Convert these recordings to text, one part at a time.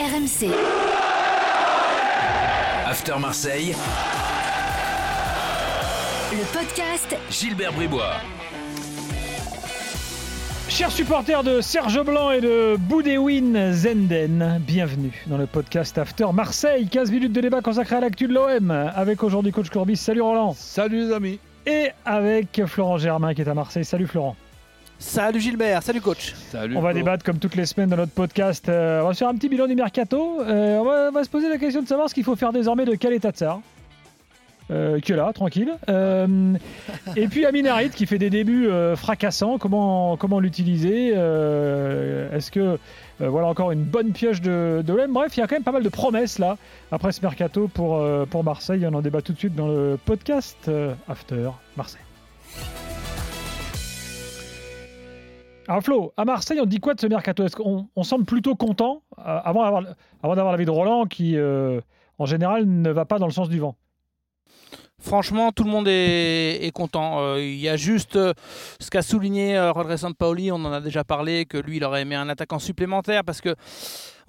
RMC. After Marseille, Le podcast Gilbert Bribois. Chers supporters de Serge Blanc et de Boudewin Zenden, bienvenue dans le podcast After Marseille. 15 minutes de débat consacré à l'actu de l'OM avec aujourd'hui coach Courbis. Salut Roland. Salut les amis. Et avec Florent Germain qui est à Marseille. Salut Florent. Salut Gilbert, salut coach. Salut. On va débattre comme toutes les semaines dans notre podcast. Euh, on va faire un petit bilan du mercato. Euh, on, va, on va se poser la question de savoir ce qu'il faut faire désormais de Khaled Tatsar. Euh, qui est là, tranquille. Euh, et puis Amin Harit qui fait des débuts euh, fracassants. Comment, comment l'utiliser Euh, Est-ce que euh, voilà encore une bonne pioche de, de l'OM? Bref, il y a quand même pas mal de promesses là après ce mercato pour, euh, pour Marseille. On en débat tout de suite dans le podcast euh, After Marseille. Alors Flo, à Marseille, on dit quoi de ce mercato? Est-ce qu'on on semble plutôt content euh, avant d'avoir l'avis de Roland qui, euh, en général, ne va pas dans le sens du vent? Franchement, tout le monde est, content. Euh, Il y a juste ce qu'a souligné euh, Sampaoli, on en a déjà parlé, que lui, il aurait aimé un attaquant supplémentaire parce que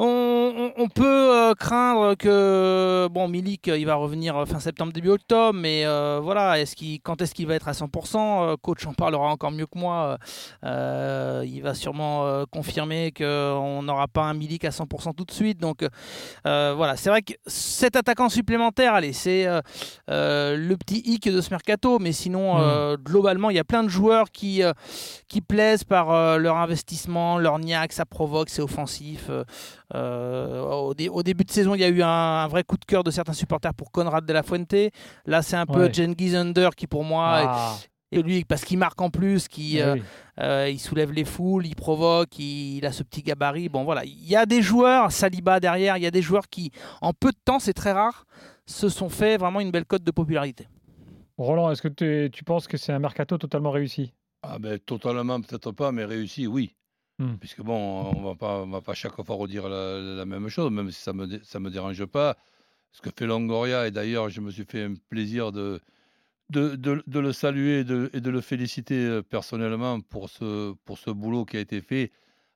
on, on- on peut euh, craindre que bon Milik euh, il va revenir euh, fin septembre début octobre mais voilà est-ce qu'il quand est-ce qu'il va être à 100% Euh, coach en parlera encore mieux que moi il va sûrement confirmer qu'on n'aura pas un Milik à 100% tout de suite donc voilà c'est vrai que cet attaquant supplémentaire allez c'est le petit hic de ce mercato mais sinon euh, globalement il y a plein de joueurs qui qui plaisent par leur investissement leur niaque ça provoque c'est offensif euh, au, dé- au début de saison, il y a eu un, un vrai coup de cœur de certains supporters pour Conrad de la Fuente. Là, c'est un peu Ouais. Cengiz Under qui, pour moi, Ah, est- et lui, parce qu'il marque en plus, qui, eh euh, oui. euh, il soulève les foules, il provoque, il, il a ce petit gabarit. Bon, voilà. Il y a des joueurs, Saliba derrière, il y a des joueurs qui, en peu de temps, c'est très rare, se sont fait vraiment une belle cote de popularité. Roland, est-ce que tu- tu penses que c'est un mercato totalement réussi? Ah ben totalement peut-être pas, mais réussi, oui. Hmm. Puisque bon, on va pas, on va pas chaque fois redire la, la même chose, même si ça me ça me dérange pas. Ce que fait Longoria et d'ailleurs, je me suis fait un plaisir de de, de- de le saluer et de, et de le féliciter euh, personnellement pour ce pour ce boulot qui a été fait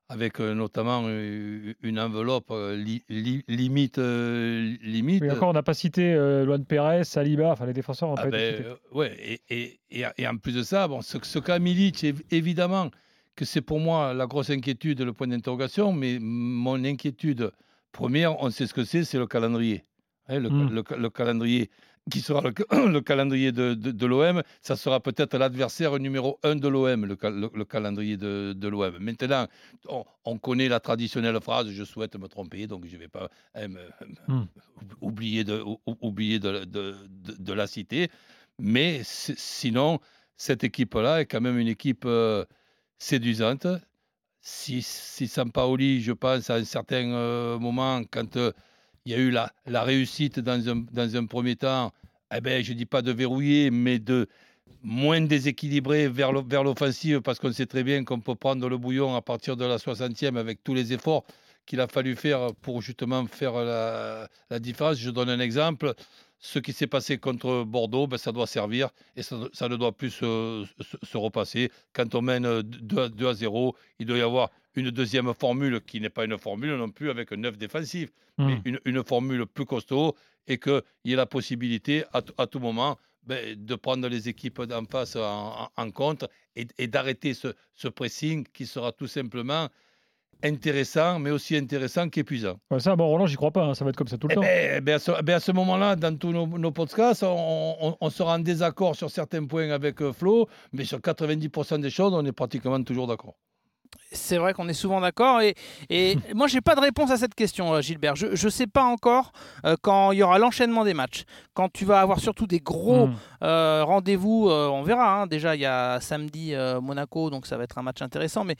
avec euh, notamment euh, une enveloppe li- li- limite limite. Oui, encore, on n'a pas cité euh, Luan Perez, Saliba, enfin les défenseurs n'ont Ah pas été ben, euh, ouais, et, et, et, en plus de ça, bon, ce, ce cas Milic, év- évidemment que c'est pour moi la grosse inquiétude, le point d'interrogation, mais mon inquiétude première, on sait ce que c'est, c'est le calendrier. Hein, le, Mm. le ca- le calendrier qui sera le, ca- le calendrier de, de, de l'OM, ça sera peut-être l'adversaire numéro un de l'OM, le, cal- le- le calendrier de, de l'OM. Maintenant, on, on connaît la traditionnelle phrase, je souhaite me tromper, donc je ne vais pas hein, me- oublier, de, ou- oublier la citer. Mais si- sinon, cette équipe-là est quand même une équipe euh, séduisante. Si, si Sampaoli, je pense, à un certain euh, moment, quand euh, il y a eu la, la réussite dans un, dans un premier temps, eh ben, je ne dis pas de verrouiller, mais de moins déséquilibrer vers l'o- vers l'offensive, parce qu'on sait très bien qu'on peut prendre le bouillon à partir de la 60e avec tous les efforts qu'il a fallu faire pour justement faire la, la différence. Je donne un exemple. Ce qui s'est passé contre Bordeaux, ben, ça doit servir et ça, ça ne doit plus se, se- se repasser. Quand on mène 2, 2 à 0, il doit y avoir une deuxième formule qui n'est pas une formule non plus avec un 9 défensif, mais Mm. une, une formule plus costaud et qu'il y ait la possibilité à, tout moment ben, de prendre les équipes d'en face en, en- en compte et, et d'arrêter ce, ce pressing qui sera tout simplement intéressant, mais aussi intéressant qu'épuisant. Ça, bon, Roland, j'y crois pas, hein, ça va être comme ça tout le Eh temps. ben, eh ben, à ce, ben, à ce moment-là, dans tous nos, nos podcasts, on, on- on sera en désaccord sur certains points avec euh, Flo, mais sur 90% des choses, on est pratiquement toujours d'accord. C'est vrai qu'on est souvent d'accord. Et, et moi, j'ai pas de réponse à cette question, euh, Gilbert. Je ne sais pas encore euh, quand il y aura l'enchaînement des matchs. Quand tu vas avoir surtout des gros Mm. euh, rendez-vous, euh, on verra. hein. Déjà, il y a samedi Monaco, donc ça va être un match intéressant. Mais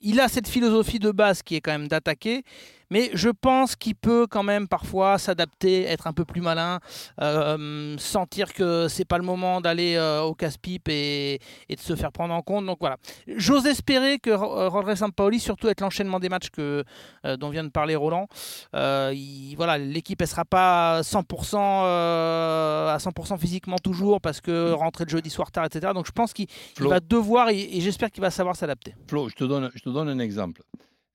il a cette philosophie de base qui est quand même d'attaquer. Mais je pense qu'il peut quand même parfois s'adapter, être un peu plus malin, euh, sentir que c'est pas le moment d'aller euh, au casse-pipe et, et de se faire prendre en compte. Donc voilà. J'ose espérer que Ro- Rodriguez Sampaoli, surtout avec l'enchaînement des matchs que, euh, dont vient de parler Roland, euh, il- voilà, l'équipe ne sera pas 100%, euh, à 100% physiquement toujours parce que rentrer le jeudi soir tard, etc. Donc je pense qu'il va devoir et, et j'espère qu'il va savoir s'adapter. Flo, je te donne, je te donne un exemple.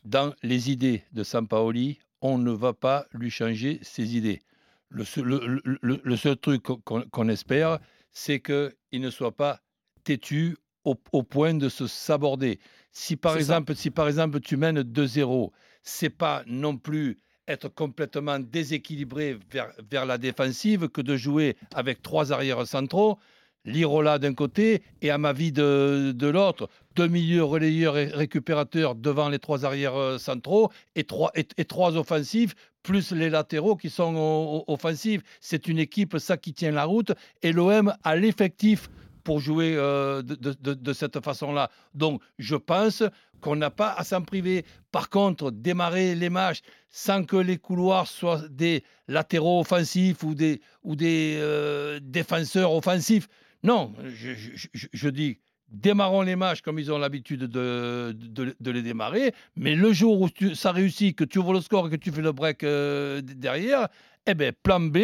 Dans les idées de Sampaoli, on ne va pas lui changer ses idées. Le seul, le- le- le seul truc qu'on qu'on espère, c'est qu'il ne soit pas têtu au, au point de se saborder. Si par, ça. exemple, si par exemple tu mènes 2-0, c'est pas non plus être complètement déséquilibré vers, vers la défensive que de jouer avec trois arrières centraux, Lirola d'un côté et Amavi de, de l'autre, deux milieux relayeurs et récupérateurs devant les trois arrières euh, centraux et trois, et, et trois offensifs, plus les latéraux qui sont offensifs. C'est une équipe, ça, qui tient la route et l'OM a l'effectif pour jouer euh, de, cette façon-là. Donc, je pense qu'on n'a pas à s'en priver. Par contre, démarrer les matchs sans que les couloirs soient des latéraux offensifs ou des, ou des euh, défenseurs offensifs, non, je, dis démarrons les matchs comme ils ont l'habitude de, de- les démarrer, mais le jour où ça réussit, que tu ouvres le score et que tu fais le break euh, derrière, eh bien, plan B,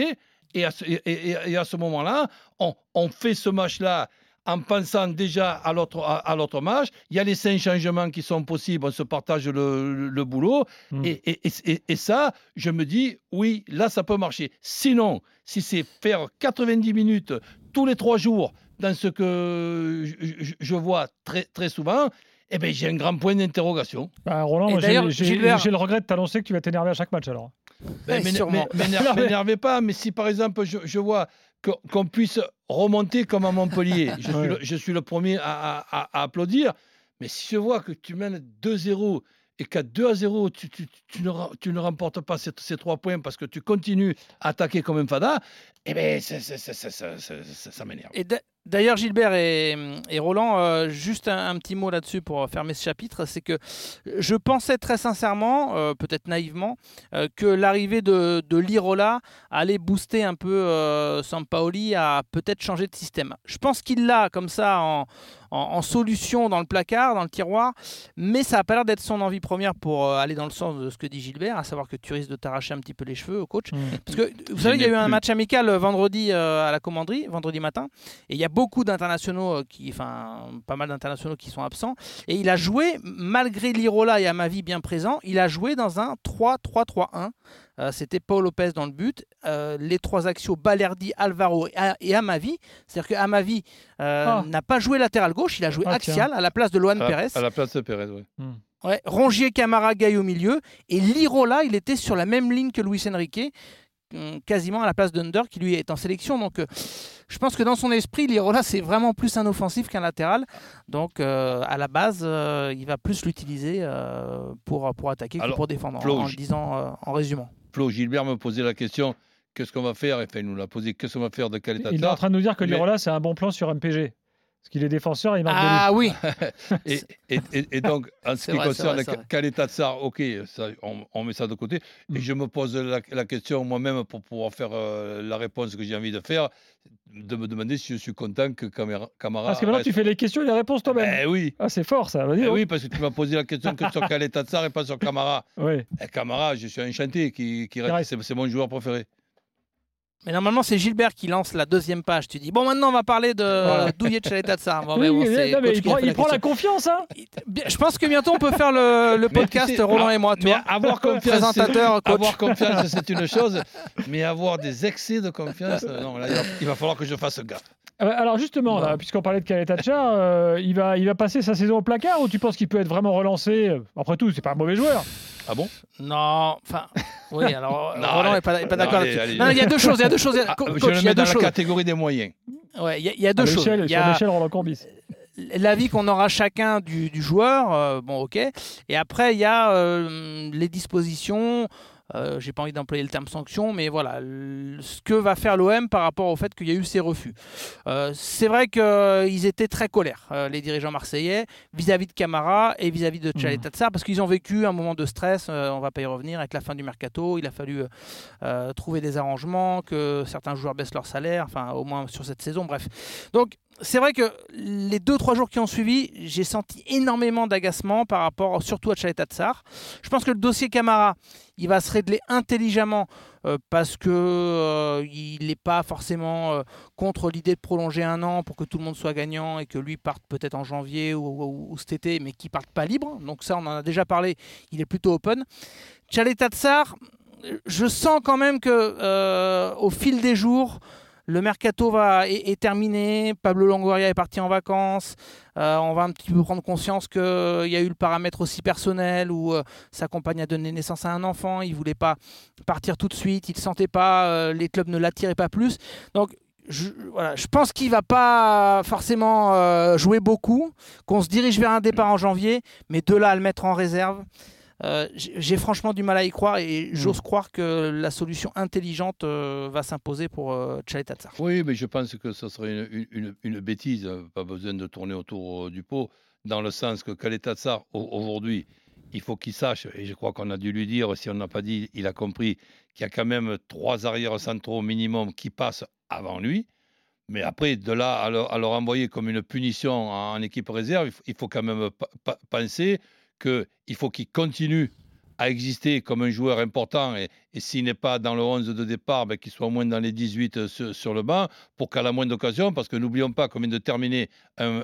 et à ce, et- et- et à ce moment-là, on, on fait ce match-là en pensant déjà à l'autre à, à l'autre match. Il y a les cinq changements qui sont possibles, on se partage le, le- le boulot. Mm. Et, et- et- et- et ça, je me dis, oui, là, ça peut marcher. Sinon, si c'est faire 90 minutes tous les trois jours dans ce que je, je- je vois très, très souvent, eh ben, j'ai un grand point d'interrogation. Bah, Roland, j'ai d'ailleurs, j'ai- Gilbert- j'ai le regret de t'annoncer que tu vas t'énerver à chaque match alors. Ben, M'énervez pas, mais si par exemple je, je vois qu'on puisse remonter comme à Montpellier, je, suis, le, je suis le premier à, à- à- à applaudir. Mais si je vois que tu mènes 2-0 et qu'à 2 à 0, tu, ne, remportes pas ces, ces trois points parce que tu continues à attaquer comme un fada, eh bien, ça, m'énerve. D'ailleurs, Gilbert et, Roland, euh, juste un, petit mot là-dessus pour fermer ce chapitre, c'est que je pensais très sincèrement, euh, peut-être naïvement, euh, que l'arrivée de, de Lirola allait booster un peu Sampaoli à peut-être changer de système. Je pense qu'il l'a comme ça en, en- en solution dans le placard, dans le tiroir, mais ça n'a pas l'air d'être son envie première pour euh, aller dans le sens de ce que dit Gilbert, à savoir que tu risques de t'arracher un petit peu les cheveux au coach. Parce que vous savez, il y a eu un match amical euh, vendredi euh, à la commanderie, vendredi matin, et il y a beaucoup d'internationaux, qui, enfin pas mal d'internationaux qui sont absents. Et il a joué, malgré Lirola et Amavi bien présents, il a joué dans un 3-3-3-1. Euh, C'était Paul Lopez dans le but. Euh, les trois axiaux, Balerdi, Alvaro et, et Amavi. C'est-à-dire que Amavi euh, Ah. n'a pas joué latéral gauche, il a joué Ah, axial à la place de Luan À, Pérez. à la place de Pérez, oui. Ouais, Rongier, Camara, Gaille au milieu. Et Lirola, il était sur la même ligne que Luis Enrique, hum, quasiment à la place d'Under, qui lui est en sélection. Donc, euh, je pense que dans son esprit, Lirola, c'est vraiment plus un offensif qu'un latéral. Donc, euh, à la base, euh, il va plus l'utiliser euh, pour, pour attaquer que pour défendre, en- Flo, en, disant euh, en résumant. Flo Gilbert me posait la question qu'est-ce qu'on va faire Enfin, il nous l'a posé qu'est-ce qu'on va faire de quel état Il est en train de nous dire que Mais- Lirola, c'est un bon plan sur MPG. Parce qu'il est défenseur et il marque des Ah oui, Et, et- et- et donc, en ce qui vrai, concerne vrai, c'est vrai. Kaleta Tsar, ok, ça, on, on met ça de côté. Mm. Et je me pose la, la question moi-même pour pouvoir faire euh, la réponse que j'ai envie de faire, de me demander si je suis content que Camara. Camara Parce que maintenant, reste. tu fais les questions et les réponses toi-même. Eh oui. Ah, c'est fort ça. Vas-y. Eh oui, parce que tu m'as posé la question que sur Kaleta Tsar et pas sur Camara. Ouais. Et Camara, je suis enchanté qui, qui reste. c'est mon joueur préféré. Mais normalement, c'est Gilbert qui lance la deuxième page. Tu dis, bon, maintenant, on va parler de Voilà. Douillet de Chaletazza. Bon, mais Oui, bon, il prend, il la prend la question. confiance, hein Je pense que bientôt on peut faire le, le Mais tu podcast sais, Roland et moi. Tu Mais vois. avoir confiance, Présentateur, avoir confiance, c'est une chose, mais avoir des excès de confiance, euh, non, là, il va, falloir que je fasse gaffe. Euh, Alors justement, là, puisqu'on parlait de Kaletacha, euh, il, va, il va passer sa saison au placard ou tu penses qu'il peut être vraiment relancé? Après tout, c'est pas un mauvais joueur. Ah bon? Non, enfin, oui. Alors Non, Roland n'est pas, est pas Non, d'accord là-dessus. Non, il y a deux choses. Il y a deux choses. Ah, Co- Je coach, le il y a mets dans deux la choses. catégorie des moyens. Ouais, il y a, il y a À deux choses. l'échelle, Il y sur a l'échelle Roland Corbis. l'avis qu'on aura chacun du, du joueur, euh, bon, ok. Et après, il y a euh, les dispositions. Euh, J'ai pas envie d'employer le terme sanction, mais voilà, ce que va faire l'OM par rapport au fait qu'il y a eu ces refus. Euh, c'est vrai qu'ils étaient très colères, euh, les dirigeants marseillais, vis-à-vis de Camara et vis-à-vis de Tchaletatsar, parce qu'ils ont vécu un moment de stress, on va pas y revenir, avec la fin du mercato, il a fallu trouver des arrangements, que certains joueurs baissent leur salaire, enfin au moins sur cette saison, bref. Donc c'est vrai que les deux trois jours qui ont suivi, j'ai senti énormément d'agacement par rapport surtout à Tchaletatsar. Je pense que le dossier Camara, il va se régler intelligemment euh, parce que euh, il n'est pas forcément euh, contre l'idée de prolonger un an pour que tout le monde soit gagnant et que lui parte peut-être en janvier ou, cet été, mais qu'il parte pas libre. Donc ça, on en a déjà parlé. Il est plutôt open. Chaleta Tsar, je sens quand même que au fil des jours, le mercato va, est, terminé. Pablo Longoria est parti en vacances. Euh, on va un petit peu prendre conscience qu'il y a eu le paramètre aussi personnel où euh, sa compagne a donné naissance à un enfant. Il voulait pas partir tout de suite. Il ne sentait pas. Euh, les clubs ne l'attiraient pas plus. Donc je, pense qu'il va pas forcément jouer beaucoup, qu'on se dirige vers un départ en janvier, mais de là à le mettre en réserve, euh, j'ai franchement du mal à y croire et j'ose croire que la solution intelligente euh, va s'imposer pour euh, Oui, mais je pense que ce serait une, bêtise, pas besoin de tourner autour euh, du pot, dans le sens que Tzatzar, aujourd'hui, il faut qu'il sache, et je crois qu'on a dû lui dire, si on n'a pas dit, il a compris qu'il y a quand même trois arrières centraux minimum qui passent avant lui. Mais après, de là à leur, envoyer comme une punition en, équipe réserve, il faut quand même penser qu'il faut qu'il continue à exister comme un joueur important et, s'il n'est pas dans le 11 de départ, ben, qu'il soit au moins dans les 18 euh, sur, le banc pour qu'à la moindre occasion, parce que n'oublions pas qu'on vient de terminer un,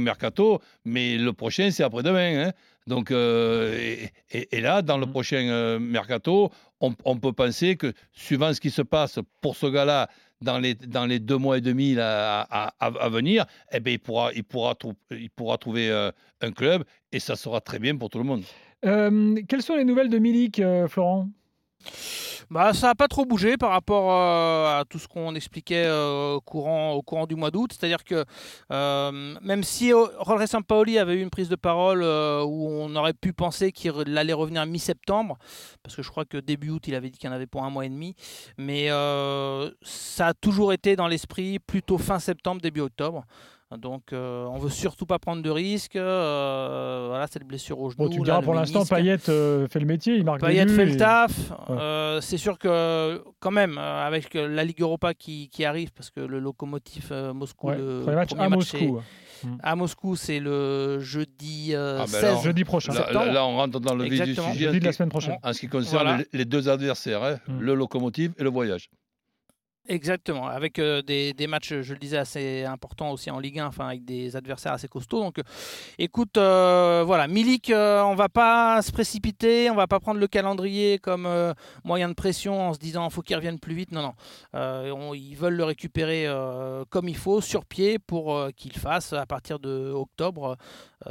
mercato, mais le prochain c'est après-demain. Hein. Donc, euh, et, là, dans le mmh. prochain euh, mercato, on, peut penser que suivant ce qui se passe pour ce gars-là dans les, dans les deux mois et demi à, à, venir, eh bien, il, pourra, il, pourra il pourra trouver euh, un club et ça sera très bien pour tout le monde. Euh, quelles sont les nouvelles de Milik, euh, Florent? Bah, ça n'a pas trop bougé par rapport euh, à tout ce qu'on expliquait euh, au, courant, au courant du mois d'août. C'est-à-dire que euh, même si Rolre Sampaoli avait eu une prise de parole où on aurait pu penser qu'il allait revenir mi-septembre, parce que je crois que début août, il avait dit qu'il en avait pour un mois et demi, mais ça a toujours été dans l'esprit plutôt fin septembre, début octobre. Donc, euh, on veut surtout pas prendre de risques. Euh, voilà, cette blessure au genou. Bon, tu diras pour l'instant, Payet euh, fait le métier, il marque Payet fait le taf. c'est sûr que, quand même, avec la Ligue Europa qui, arrive, parce que le locomotive Moscou, le premier match à Moscou. À Moscou, c'est le jeudi 16 ah ben jeudi prochain. Là, là, on rentre dans le vif du sujet. Jeudi de la semaine prochaine. En ce qui concerne les, deux adversaires, hein, mm. le locomotive et le voyage. Exactement, avec euh, des, matchs, je le disais, assez importants aussi en Ligue 1, enfin avec des adversaires assez costauds. Donc, euh, écoute, euh, voilà, Milik, on va pas se précipiter, on va pas prendre le calendrier comme moyen de pression en se disant faut qu'il revienne plus vite. Non, non, ils veulent le récupérer comme il faut, sur pied, pour qu'il fasse à partir de octobre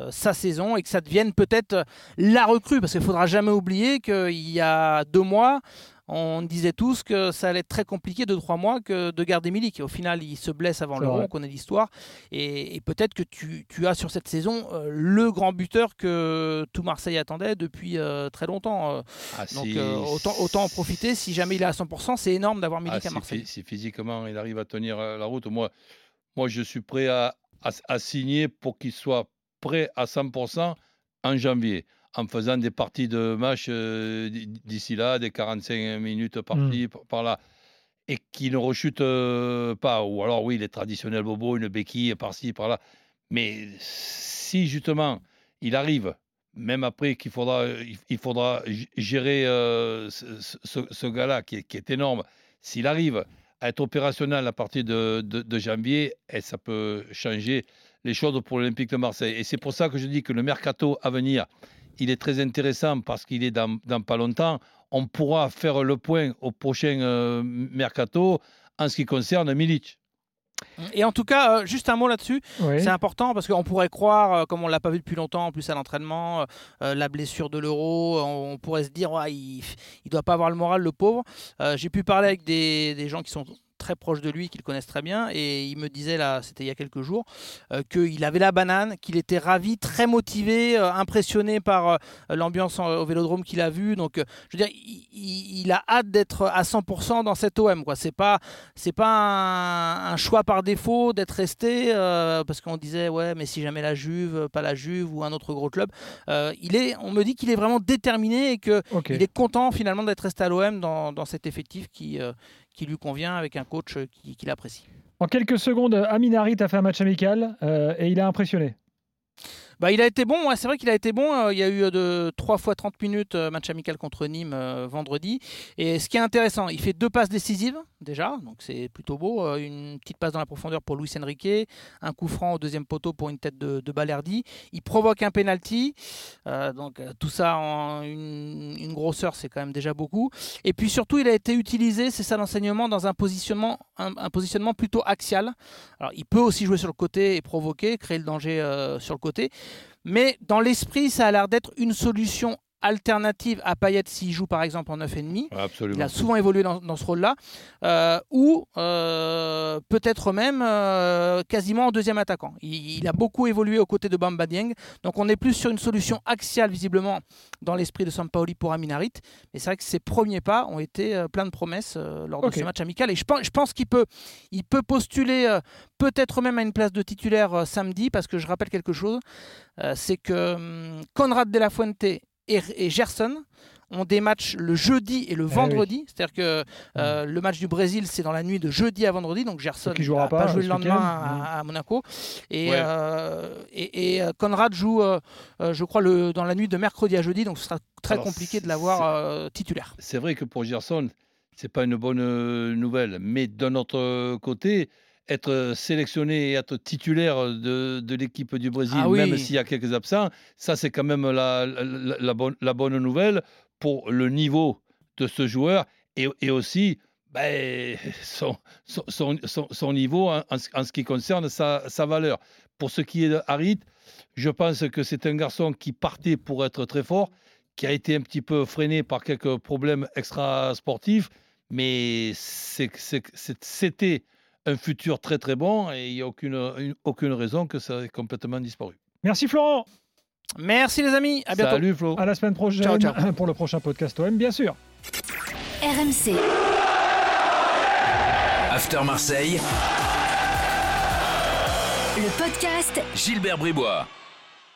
sa saison et que ça devienne peut-être la recrue, parce qu'il faudra jamais oublier qu'il y a deux mois on disait tous que ça allait être très compliqué de trois mois que de garder Milik. Au final, il se blesse avant l'Euro, on connaît l'histoire. Et, peut-être que tu, as sur cette saison euh, le grand buteur que tout Marseille attendait depuis euh, très longtemps. Euh. Ah, donc autant, en profiter. Si jamais il est à 100%, c'est énorme d'avoir Milik ah, à Marseille. Si, physiquement il arrive à tenir la route, moi, moi je suis prêt à, à signer pour qu'il soit prêt à 100% en janvier en faisant des parties de match euh, d'ici là, des 45 minutes par-ci, mmh. par là, et qui ne rechute euh, pas. Ou alors, oui, les traditionnels bobos, une béquille par-ci, par-là. Mais si justement il arrive, même après qu'il faudra, il faudra gérer euh, ce, gars-là qui, qui, est énorme, s'il arrive à être opérationnel à partir de, de janvier, et eh, ça peut changer les choses pour l'Olympique de Marseille. Et c'est pour ça que je dis que le mercato à venir, il est très intéressant parce qu'il est dans, pas longtemps. On pourra faire le point au prochain euh, mercato en ce qui concerne Milic. Et en tout cas, euh, juste un mot là-dessus, c'est important parce qu'on pourrait croire, euh, comme on l'a pas vu depuis longtemps, en plus à l'entraînement, la blessure de l'euro, on, pourrait se dire, ouais, il ne doit pas avoir le moral, le pauvre. J'ai pu parler avec des, des gens qui sont très proches de lui, qu'ils connaissent très bien, et il me disait, là, c'était il y a quelques jours, euh, qu'il avait la banane, qu'il était ravi, très motivé, euh, impressionné par euh, l'ambiance au vélodrome qu'il a vu. Donc, je veux dire, il, a hâte d'être à 100% dans cet OM. Ce n'est pas, c'est pas un, choix par défaut d'être resté, parce qu'on disait, ouais, mais si jamais la Juve, pas la Juve ou un autre gros club, il est, on me dit qu'il est vraiment déterminé et qu'il il est content finalement d'être resté à l'OM dans, dans, cet effectif qui, qui lui convient avec un coach euh, qu'il qui l'apprécie. En quelques secondes, Amin Harit a fait un match amical euh, et il a impressionné. Bah, il a été bon, ouais, c'est vrai qu'il a été bon. Euh, il y a eu euh, de 3 fois 30 minutes euh, match amical contre Nîmes vendredi. Et ce qui est intéressant, il fait deux passes décisives déjà, donc c'est plutôt beau. une petite passe dans la profondeur pour Luis Enrique, un coup franc au deuxième poteau pour une tête de, de. Il provoque un penalty, donc tout ça en une, grosseur, c'est quand même déjà beaucoup. Et puis surtout, il a été utilisé, c'est ça l'enseignement, dans un positionnement, un, positionnement plutôt axial. Alors, il peut aussi jouer sur le côté et provoquer, créer le danger sur le côté. Mais dans l'esprit, ça a l'air d'être une solution alternative à Payet s'il joue par exemple en 9,5. Absolument. Il a souvent évolué dans, ce rôle-là. Euh, ou peut-être même euh, quasiment en deuxième attaquant. Il, a beaucoup évolué aux côtés de Bamba Dieng. Donc on est plus sur une solution axiale visiblement dans l'esprit de Sampaoli pour Aminarit. Mais c'est vrai que ses premiers pas ont été plein de promesses lors de ce match amical. Et je pense, je pense qu'il peut, il peut postuler peut-être même à une place de titulaire samedi parce que je rappelle quelque chose. c'est que hum, Conrad de la Fuente et, Gerson ont des matchs le jeudi et le eh vendredi. C'est-à-dire que euh, le match du Brésil, c'est dans la nuit de jeudi à vendredi. Donc Gerson ne jouera pas, jouer le lendemain à, Monaco. Et, euh, et, euh, Conrad joue, je crois, le, dans la nuit de mercredi à jeudi. Donc ce sera très compliqué de l'avoir titulaire. C'est vrai que pour Gerson, c'est pas une bonne nouvelle. Mais d'un autre côté, être sélectionné et être titulaire de, de l'équipe du Brésil, ah même s'il y a quelques absents, ça c'est quand même la, la, bonne, la, bonne, nouvelle pour le niveau de ce joueur et, aussi ben, son, son, son, son, niveau en, en, ce qui concerne sa, sa, valeur. Pour ce qui est de Harit, je pense que c'est un garçon qui partait pour être très fort, qui a été un petit peu freiné par quelques problèmes extra-sportifs, mais c'était un futur très très bon et il n'y a aucune, aucune raison que ça ait complètement disparu. Merci Florent. Merci les amis, à bientôt. Salut Flo. À la semaine prochaine pour le prochain podcast OM, bien sûr. RMC. After Marseille. Le podcast Gilbert Bribois.